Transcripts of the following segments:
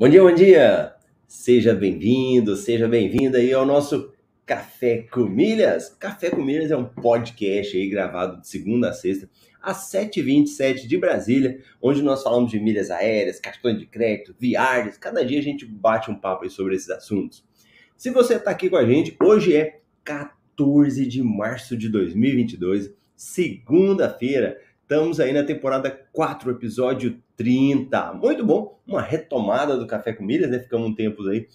Bom dia, bom dia! Seja bem-vindo, seja bem-vinda aí ao nosso Café com Milhas. Café com Milhas é um podcast aí gravado de segunda a sexta, às 7h27 de Brasília, onde nós falamos de milhas aéreas, cartões de crédito, viagens. Cada dia a gente bate um papo aí sobre esses assuntos. Se você está aqui com a gente, hoje é 14 de março de 2022, segunda-feira. Estamos aí na temporada 4, episódio 30. Muito bom, uma retomada do Café com Milhas, né? Ficamos um tempo aí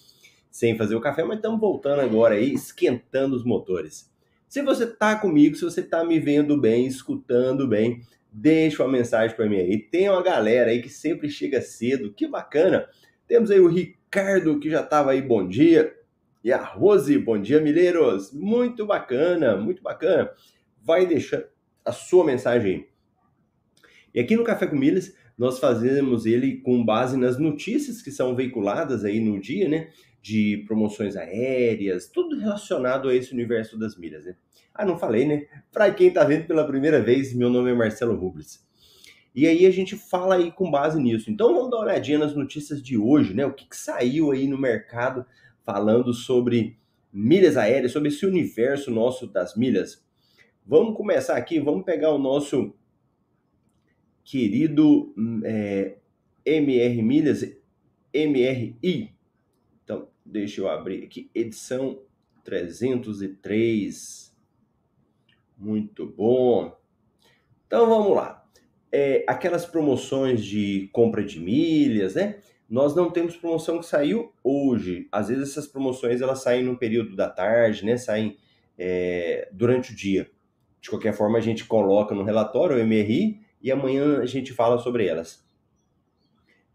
sem fazer o café, mas estamos voltando agora aí, esquentando os motores. Se você está comigo, se você está me vendo bem, escutando bem, deixa uma mensagem para mim aí. Tem uma galera aí que sempre chega cedo, que bacana. Temos aí o Ricardo, que já estava aí, bom dia. E a Rose, bom dia, Mileiros. Muito bacana, muito bacana. Vai deixando a sua mensagem aí. E aqui no Café com Milhas, nós fazemos ele com base nas notícias que são veiculadas aí no dia, né? De promoções aéreas, tudo relacionado a esse universo das milhas, né? Ah, não falei, né? Para quem está vendo pela primeira vez, meu nome é Marcelo Rubles. E aí a gente fala aí com base nisso. Então vamos dar uma olhadinha nas notícias de hoje, né? O que, que saiu aí no mercado falando sobre milhas aéreas, sobre esse universo nosso das milhas. Vamos começar aqui, vamos pegar o nosso querido é, MR Milhas, MRI. Então, deixa eu abrir aqui, edição 303. Muito bom. Então, vamos lá. É, aquelas promoções de compra de milhas, né? Nós não temos promoção que saiu hoje. Às vezes essas promoções elas saem no período da tarde, né? Saem é, durante o dia. De qualquer forma, a gente coloca no relatório o MRI e amanhã a gente fala sobre elas.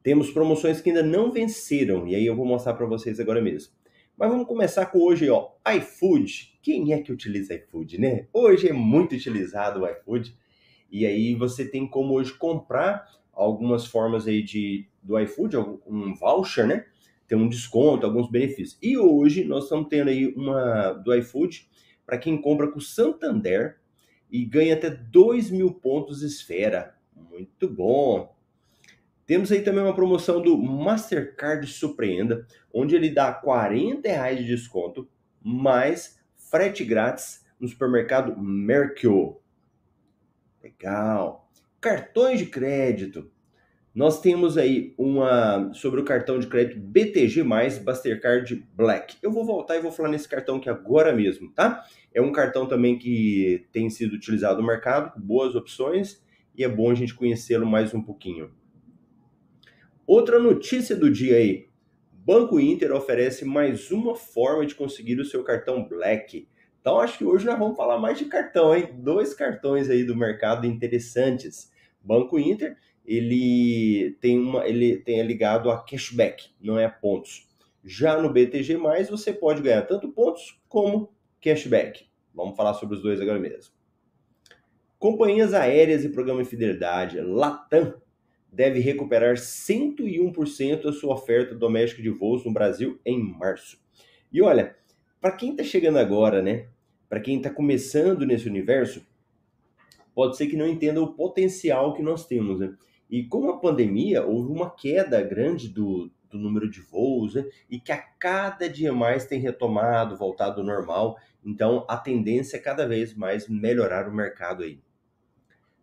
Temos promoções que ainda não venceram e aí eu vou mostrar para vocês agora mesmo. Mas vamos começar com hoje, ó, iFood. Quem é que utiliza iFood, né? Hoje é muito utilizado o iFood. E aí você tem como hoje comprar algumas formas aí de do iFood, um voucher, né? Tem um desconto, alguns benefícios. E hoje nós estamos tendo aí uma do iFood para quem compra com o Santander e ganha até 2 mil pontos esfera. Muito bom! Temos aí também uma promoção do Mastercard Surpreenda, onde ele dá 40 reais de desconto, mais frete grátis no supermercado Mercure. Legal! Cartões de crédito. Nós temos aí uma sobre o cartão de crédito BTG+, Mastercard Black. Eu vou voltar e vou falar nesse cartão aqui agora mesmo, tá? É um cartão também que tem sido utilizado no mercado, com boas opções, e é bom a gente conhecê-lo mais um pouquinho. Outra notícia do dia aí. Banco Inter oferece mais uma forma de conseguir o seu cartão Black. Então acho que hoje nós vamos falar mais de cartão, hein? Dois cartões aí do mercado interessantes. Banco Inter ele tem uma, ele tem é ligado a cashback, não é a pontos. Já no BTG+, você pode ganhar tanto pontos como cashback. Vamos falar sobre os dois agora mesmo. Companhias aéreas e programa de fidelidade, Latam, deve recuperar 101% da sua oferta doméstica de voos no Brasil em março. E olha, para quem está chegando agora, né? Para quem está começando nesse universo, pode ser que não entenda o potencial que nós temos, né? E com a pandemia, houve uma queda grande do, do número de voos, né? e que a cada dia mais tem retomado, voltado ao normal. Então, a tendência é cada vez mais melhorar o mercado aí.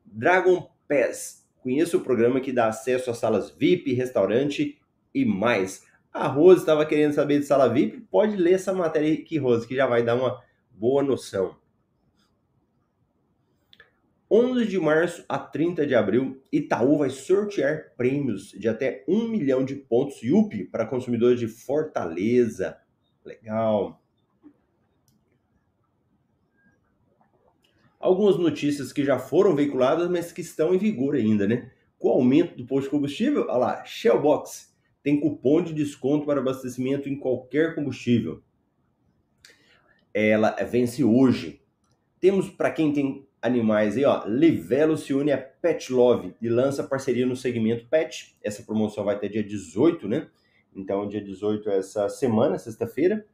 Dragon Pass. Conheça o programa que dá acesso a salas VIP, restaurante e mais. A Rose estava querendo saber de sala VIP? Pode ler essa matéria aqui, Rose, que já vai dar uma boa noção. 11 de março a 30 de abril, Itaú vai sortear prêmios de até 1 milhão de pontos YUP para consumidores de Fortaleza. Legal. Algumas notícias que já foram veiculadas, mas que estão em vigor ainda, né? Com o aumento do posto de combustível, olha lá, Shellbox tem cupom de desconto para abastecimento em qualquer combustível. Ela vence hoje. Temos para quem tem animais aí, ó. Livelo se une a Pet Love e lança parceria no segmento Pet. Essa promoção vai até dia 18, né? Então, dia 18 é essa semana, sexta-feira.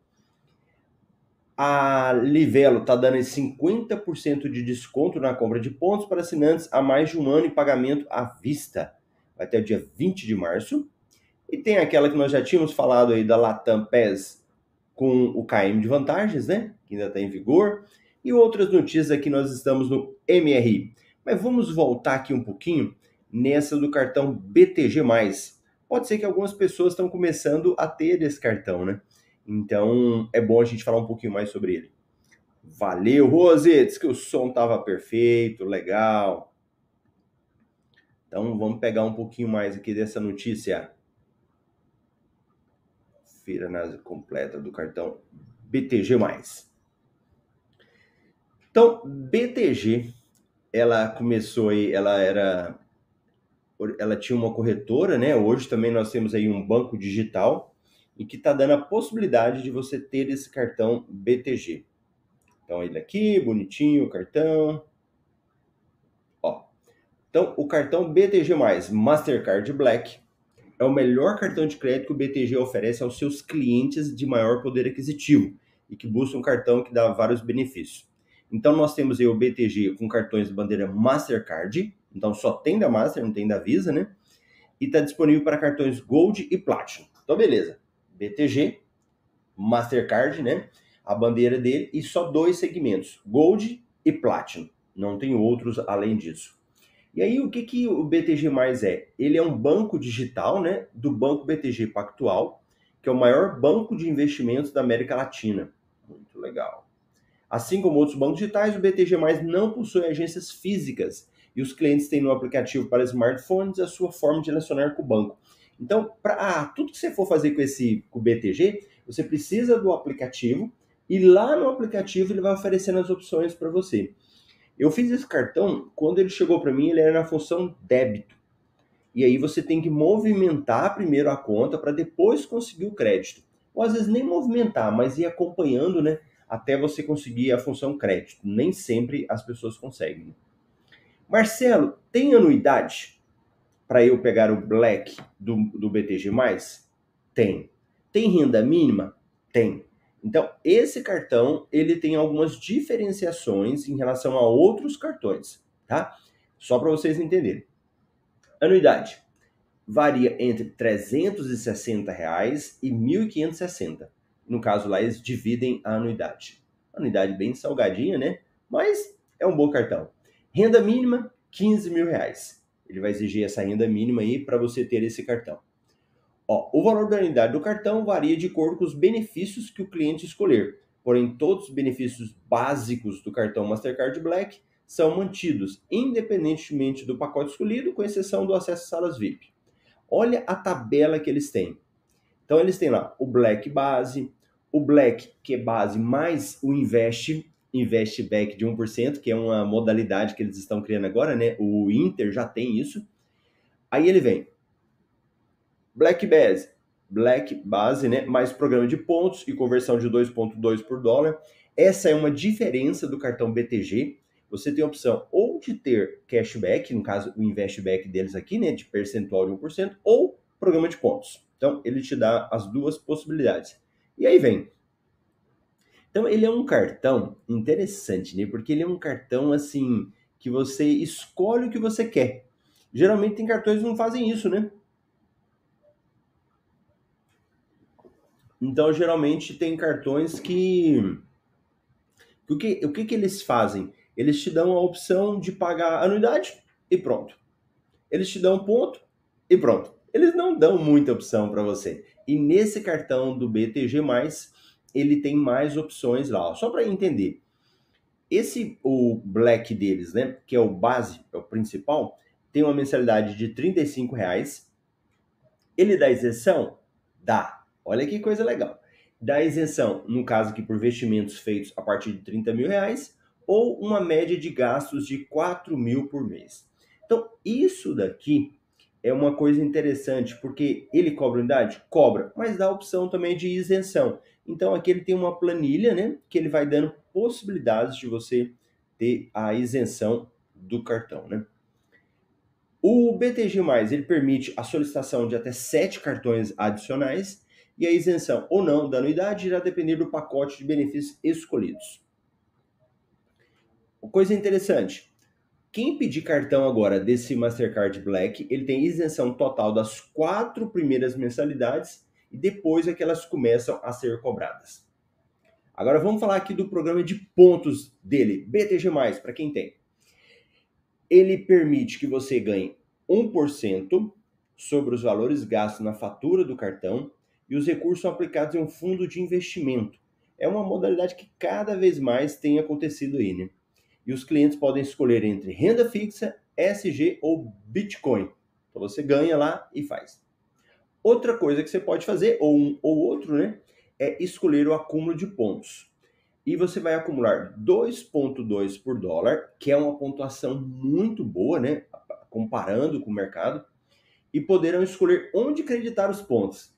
A Livelo tá dando 50% de desconto na compra de pontos para assinantes há mais de um ano em pagamento à vista. Vai até o dia 20 de março. E tem aquela que nós já tínhamos falado aí da Latam PES com o KM de vantagens, né? Que ainda está em vigor. E outras notícias aqui nós estamos no MRI. Mas vamos voltar aqui um pouquinho nessa do cartão BTG+. Pode ser que algumas pessoas estão começando a ter esse cartão, né? Então é bom a gente falar um pouquinho mais sobre ele. Valeu, Rose! Diz que o som tava perfeito, legal. Então vamos pegar um pouquinho mais aqui dessa notícia. Feira análise completa do cartão BTG+. Então, BTG, ela começou aí, ela era ela tinha uma corretora, né? Hoje também nós temos aí um banco digital e que está dando a possibilidade de você ter esse cartão BTG. Então ele aqui, bonitinho, o cartão. Ó. Então o cartão BTG+, Mastercard Black, é o melhor cartão de crédito que o BTG oferece aos seus clientes de maior poder aquisitivo e que buscam um cartão que dá vários benefícios. Então nós temos aí o BTG com cartões de bandeira Mastercard, então só tem da Master, não tem da Visa, né? E está disponível para cartões Gold e Platinum. Então beleza, BTG, Mastercard, né? A bandeira dele e só dois segmentos, Gold e Platinum. Não tem outros além disso. E aí o que, que o BTG mais é? Ele é um banco digital, né? Do Banco BTG Pactual, que é o maior banco de investimentos da América Latina. Muito legal. Assim como outros bancos digitais, o BTG não possui agências físicas e os clientes têm no aplicativo para smartphones a sua forma de relacionar com o banco. Então, para ah, tudo que você for fazer com esse com o BTG, você precisa do aplicativo e lá no aplicativo ele vai oferecendo as opções para você. Eu fiz esse cartão, quando ele chegou para mim, ele era na função débito. E aí você tem que movimentar primeiro a conta para depois conseguir o crédito. Ou às vezes nem movimentar, mas ir acompanhando, né? Até você conseguir a função crédito. Nem sempre as pessoas conseguem. Marcelo, tem anuidade para eu pegar o Black do, do BTG? Tem. Tem renda mínima? Tem. Então, esse cartão, ele tem algumas diferenciações em relação a outros cartões, tá? Só para vocês entenderem. Anuidade varia entre 360 reais e R$ 1.560. No caso lá, eles dividem a anuidade. Anuidade bem salgadinha, né? Mas é um bom cartão. Renda mínima, 15 mil reais. Ele vai exigir essa renda mínima aí para você ter esse cartão. Ó, o valor da unidade do cartão varia de acordo com os benefícios que o cliente escolher. Porém, todos os benefícios básicos do cartão Mastercard Black são mantidos, independentemente do pacote escolhido, com exceção do acesso a salas VIP. Olha a tabela que eles têm. Então, eles têm lá o Black Base, o Black, que é base, mais o Invest, Investback de 1%, que é uma modalidade que eles estão criando agora, né? O Inter já tem isso. Aí ele vem Black Base, Black Base, né? Mais programa de pontos e conversão de 2,2 por dólar. Essa é uma diferença do cartão BTG. Você tem a opção ou de ter cashback, no caso o investback deles aqui, né? De percentual de 1%, ou programa de pontos. Então ele te dá as duas possibilidades. E aí vem. Então ele é um cartão interessante, né? Porque ele é um cartão assim que você escolhe o que você quer. Geralmente tem cartões que não fazem isso, né? Então geralmente tem cartões que o que, o que, que eles fazem? Eles te dão a opção de pagar anuidade e pronto. Eles te dão ponto e pronto. Eles não dão muita opção para você. E nesse cartão do BTG+, ele tem mais opções lá. Só para entender. Esse, o Black deles, né, que é o base, é o principal, tem uma mensalidade de 35 reais. Ele dá isenção? Dá. Olha que coisa legal. Dá isenção, no caso aqui, por investimentos feitos a partir de 30 mil reais, ou uma média de gastos de 4 mil por mês. Então, isso daqui é uma coisa interessante, porque ele cobra unidade? Cobra, mas dá a opção também de isenção. Então aqui ele tem uma planilha, né, que ele vai dando possibilidades de você ter a isenção do cartão, né? O BTG+, ele permite a solicitação de até sete cartões adicionais e a isenção ou não da anuidade irá depender do pacote de benefícios escolhidos. Coisa interessante, Quem pedir cartão agora desse Mastercard Black, ele tem isenção total das quatro primeiras mensalidades e depois é que elas começam a ser cobradas. Agora vamos falar aqui do programa de pontos dele, BTG+, para quem tem. Ele permite que você ganhe 1% sobre os valores gastos na fatura do cartão e os recursos são aplicados em um fundo de investimento. É uma modalidade que cada vez mais tem acontecido aí, né? E os clientes podem escolher entre renda fixa, SG ou Bitcoin. Então você ganha lá e faz. Outra coisa que você pode fazer, ou um ou outro, né? É escolher o acúmulo de pontos. E você vai acumular 2,2 por dólar, que é uma pontuação muito boa, né? Comparando com o mercado. E poderão escolher onde creditar os pontos.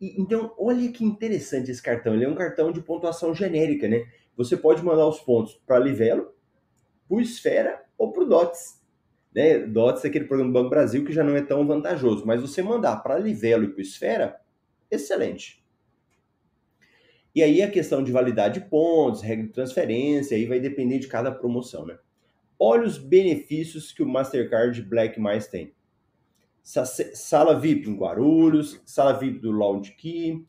E, então, olha que interessante esse cartão. Ele é um cartão de pontuação genérica, né? Você pode mandar os pontos para Livelo, para o Esfera ou para o DOTS. Né? DOTS é aquele programa do Banco Brasil que já não é tão vantajoso, mas você mandar para Livelo e para o Esfera, excelente. E aí a questão de validade de pontos, regra de transferência, aí vai depender de cada promoção, né? Olha os benefícios que o Mastercard Black mais tem. Sala VIP em Guarulhos, sala VIP do Lounge Key,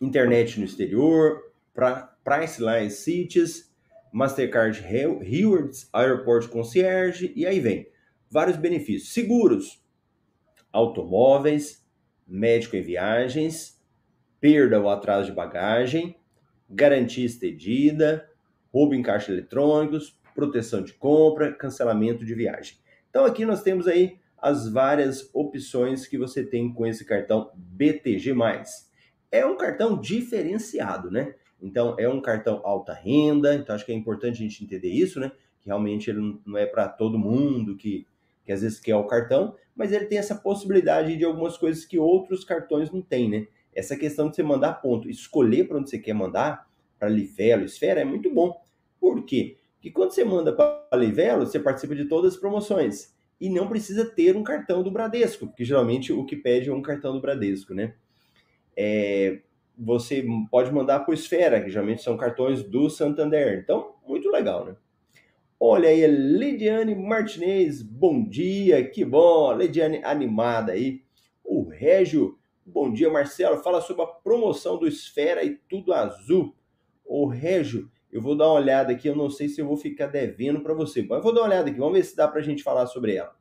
internet no exterior, pra, Priceline Cities, Mastercard Rewards, Airport Concierge, e aí vem vários benefícios. Seguros, automóveis, médico em viagens, perda ou atraso de bagagem, garantia estendida, roubo em caixa eletrônicos, proteção de compra, cancelamento de viagem. Então aqui nós temos aí as várias opções que você tem com esse cartão BTG+. É um cartão diferenciado, né? Então, é um cartão alta renda, então acho que é importante a gente entender isso, né? Que realmente ele não é para todo mundo que, que às vezes quer o cartão, mas ele tem essa possibilidade de algumas coisas que outros cartões não têm, né? Essa questão de você mandar ponto, escolher para onde você quer mandar, para Livelo, Esfera, é muito bom. Por quê? Porque quando você manda para Livelo, você participa de todas as promoções e não precisa ter um cartão do Bradesco, porque geralmente o que pede é um cartão do Bradesco, né? É, você pode mandar o Esfera, que geralmente são cartões do Santander. Então, muito legal, né? Olha aí, Lidiane Martinez, bom dia, que bom, Lidiane animada aí. O Régio, bom dia, Marcelo, fala sobre a promoção do Esfera e tudo azul. O Régio, eu vou dar uma olhada aqui, eu não sei se eu vou ficar devendo para você, mas vou dar uma olhada aqui, vamos ver se dá para a gente falar sobre ela.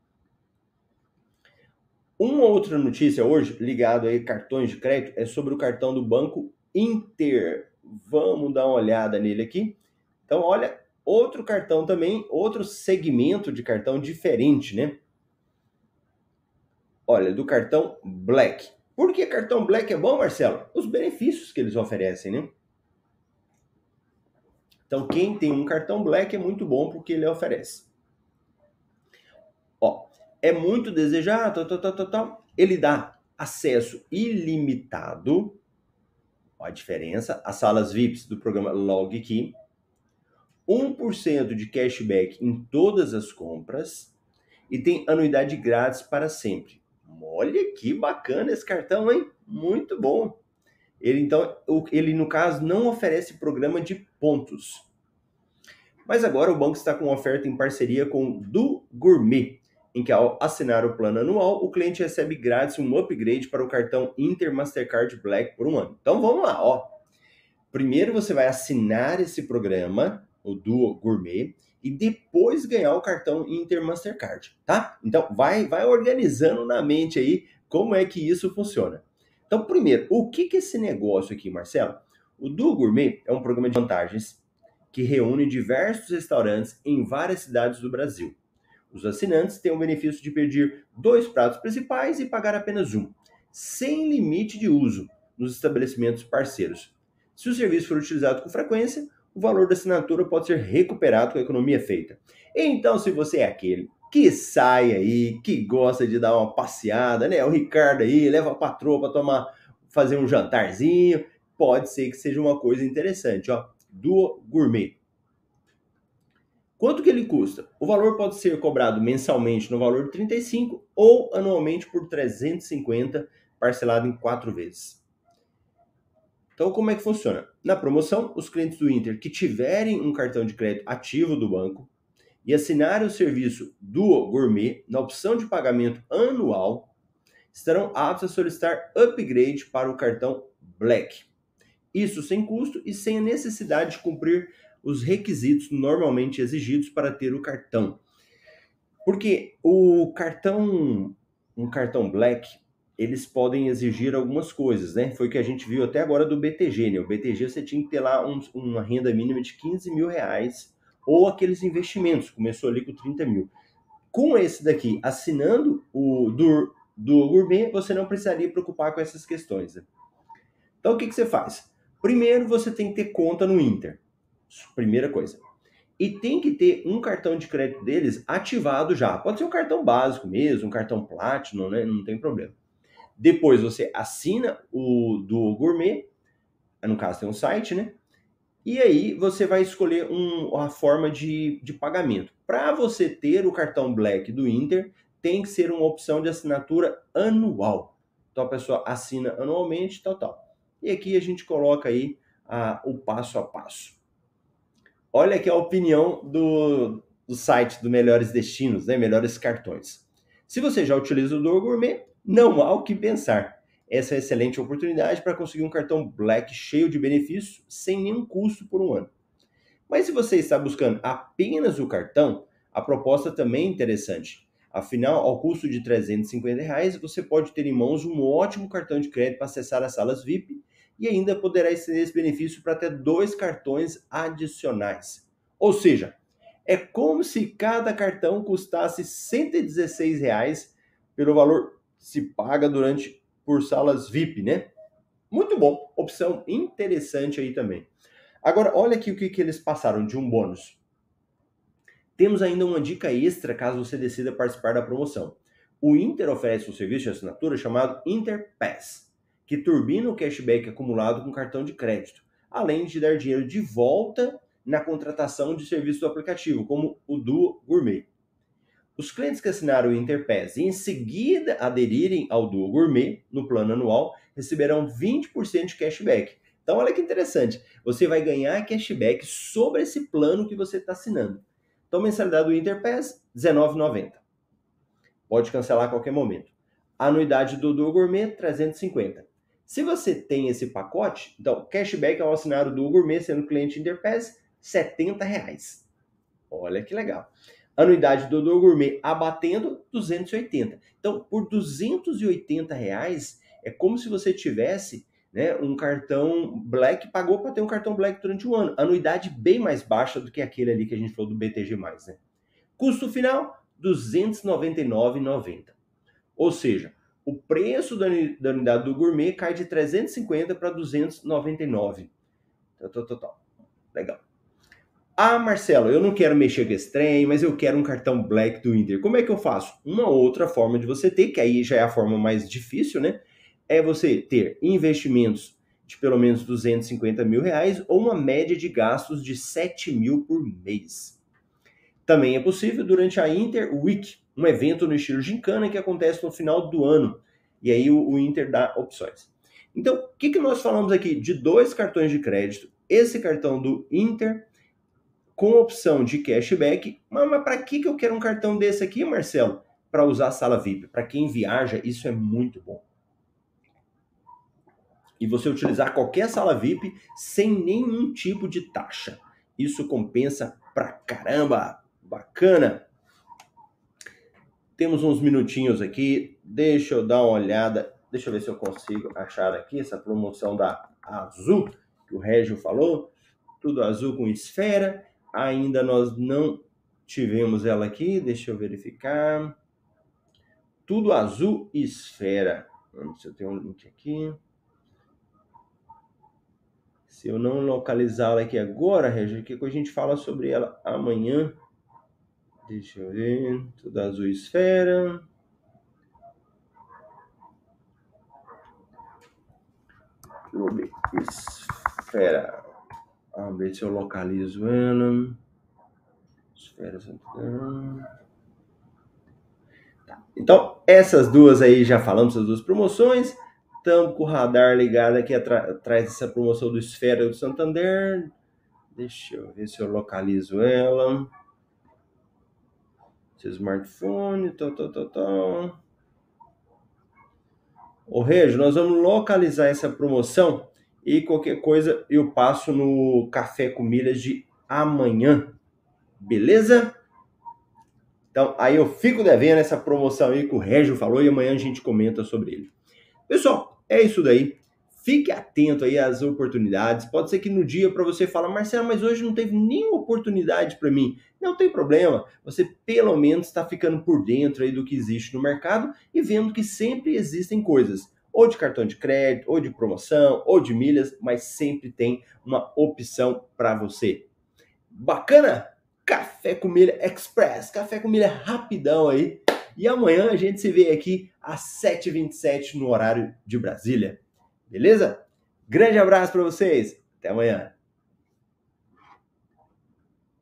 Uma outra notícia hoje, ligado aí cartões de crédito, é sobre o cartão do Banco Inter. Vamos dar uma olhada nele aqui. Então, olha, outro cartão também, outro segmento de cartão diferente, né? Olha, do cartão Black. Por que cartão Black é bom, Marcelo? Os benefícios que eles oferecem, né? Então, quem tem um cartão Black é muito bom porque ele oferece. Ó, é muito desejado, tal, tal, tal, tal, ele dá acesso ilimitado, ó a diferença, às salas VIPs do programa LogKey, 1% de cashback em todas as compras e tem anuidade grátis para sempre. Olha que bacana esse cartão, hein? Muito bom. Ele então, ele no caso não oferece programa de pontos. Mas agora o banco está com uma oferta em parceria com o Do Gourmet, em que ao assinar o plano anual, o cliente recebe grátis um upgrade para o cartão Inter Mastercard Black por um ano. Então vamos lá, ó. Primeiro você vai assinar esse programa, o Duo Gourmet, e depois ganhar o cartão Inter Mastercard, tá? Então vai vai organizando na mente aí como é que isso funciona. Então, primeiro, o que que é esse negócio aqui, Marcelo? O Duo Gourmet é um programa de vantagens que reúne diversos restaurantes em várias cidades do Brasil. Os assinantes têm o benefício de pedir dois pratos principais e pagar apenas um, sem limite de uso, nos estabelecimentos parceiros. Se o serviço for utilizado com frequência, o valor da assinatura pode ser recuperado com a economia feita. Então, se você é aquele que sai aí, que gosta de dar uma passeada, né? O Ricardo aí leva a patroa para tomar, fazer um jantarzinho, pode ser que seja uma coisa interessante, ó. Do gourmet. Quanto que ele custa? O valor pode ser cobrado mensalmente no valor de 35 ou anualmente por 350, parcelado em quatro vezes. Então, como é que funciona? Na promoção, os clientes do Inter que tiverem um cartão de crédito ativo do banco e assinarem o serviço do Gourmet na opção de pagamento anual, estarão aptos a solicitar upgrade para o cartão Black. Isso sem custo e sem a necessidade de cumprir os requisitos normalmente exigidos para ter o cartão. Porque o cartão, um cartão Black, eles podem exigir algumas coisas, né? Foi o que a gente viu até agora do BTG, né? O BTG você tinha que ter lá um, uma renda mínima de 15 mil reais ou aqueles investimentos, começou ali com 30 mil. Com esse daqui, assinando o do, do Gourmet, você não precisaria preocupar com essas questões. Né? Então, o que, que você faz? Primeiro, você tem que ter conta no Inter. Primeira coisa. E tem que ter um cartão de crédito deles ativado já. Pode ser um cartão básico mesmo, um cartão Platinum, né? Não tem problema. Depois você assina o do Gourmet, no caso tem um site, né? E aí você vai escolher um, a forma de, de pagamento. Para você ter o cartão Black do Inter, tem que ser uma opção de assinatura anual. Então a pessoa assina anualmente, tal, tal. E aqui a gente coloca aí o passo a passo. Olha aqui a opinião do, do site do Melhores Destinos, né? Melhores Cartões. Se você já utiliza o Dor Gourmet, não há o que pensar. Essa é uma excelente oportunidade para conseguir um cartão Black cheio de benefícios sem nenhum custo por um ano. Mas se você está buscando apenas o cartão, a proposta também é interessante. Afinal, ao custo de 350 reais, você pode ter em mãos um ótimo cartão de crédito para acessar as salas VIP e ainda poderá estender esse benefício para até dois cartões adicionais. Ou seja, é como se cada cartão custasse 116 reais pelo valor que se paga durante por salas VIP, né? Muito bom, opção interessante aí também. Agora, olha aqui o que, que eles passaram de um bônus. Temos ainda uma dica extra caso você decida participar da promoção. O Inter oferece um serviço de assinatura chamado Interpass, que turbina o cashback acumulado com cartão de crédito, além de dar dinheiro de volta na contratação de serviço do aplicativo, como o Duo Gourmet. Os clientes que assinaram o Interpass e em seguida aderirem ao Duo Gourmet no plano anual receberão 20% de cashback. Então, olha que interessante, você vai ganhar cashback sobre esse plano que você está assinando. Então, mensalidade do Interpass, R$19,90. Pode cancelar a qualquer momento. anuidade do Duo Gourmet, 350. Se você tem esse pacote, então, cashback ao assinar o Duo Gourmet, sendo cliente Interpass, 70,00 reais. Olha que legal. Anuidade do Gourmet abatendo 280. Então, por 280 reais, é como se você tivesse né, um cartão Black, pagou para ter um cartão Black durante um ano. Anuidade bem mais baixa do que aquele ali que a gente falou do BTG+. Né? Custo final, R$ 299,90. Ou seja, o preço da unidade do gourmet cai de 350 para 299. Total. Legal. Ah, Marcelo, eu não quero mexer com esse trem, mas eu quero um cartão Black do Inter. Como é que eu faço? Uma outra forma de você ter, que aí já é a forma mais difícil, né? é você ter investimentos de pelo menos 250 mil reais ou uma média de gastos de 7 mil por mês. Também é possível durante a Inter Week, um evento no estilo gincana que acontece no final do ano. E aí o, o Inter dá opções. Então, o que, que nós falamos aqui? De dois cartões de crédito. Esse cartão do Inter com opção de cashback. Mas, mas para que, que eu quero um cartão desse aqui, Marcelo? Para usar a sala VIP. Para quem viaja, isso é muito bom e você utilizar qualquer sala VIP sem nenhum tipo de taxa. Isso compensa pra caramba. Bacana. Temos uns minutinhos aqui. Deixa eu dar uma olhada. Deixa eu ver se eu consigo achar aqui essa promoção da Azul que o Régio falou. Tudo azul com esfera. Ainda nós não tivemos ela aqui. Deixa eu verificar. Tudo azul esfera. Vamos se eu tenho um link aqui. Se eu não localizá-la aqui agora, Regina, que a gente fala sobre ela amanhã. Deixa eu ver. Tudo azul esfera. Clube esfera. Vamos ver se eu localizo ela. Esfera Tá. Então, essas duas aí já falamos, essas duas promoções. Estamos com o radar ligado aqui atrás dessa promoção do Esfera do Santander. Deixa eu ver se eu localizo ela. Seu smartphone, tal, tal, tal, tal. Ô, Regi, nós vamos localizar essa promoção e qualquer coisa eu passo no Café com Milhas de amanhã. Beleza? Então, aí eu fico devendo essa promoção aí que o Régio falou e amanhã a gente comenta sobre ele. Pessoal, é isso daí. Fique atento aí às oportunidades. Pode ser que no dia para você fala, Marcelo, mas hoje não teve nenhuma oportunidade para mim. Não tem problema. Você pelo menos está ficando por dentro aí do que existe no mercado e vendo que sempre existem coisas, ou de cartão de crédito, ou de promoção, ou de milhas, mas sempre tem uma opção para você. Bacana? Café com Milha Express, café com milha rapidão aí. E amanhã a gente se vê aqui às 7h27 no horário de Brasília. Beleza? Grande abraço para vocês. Até amanhã.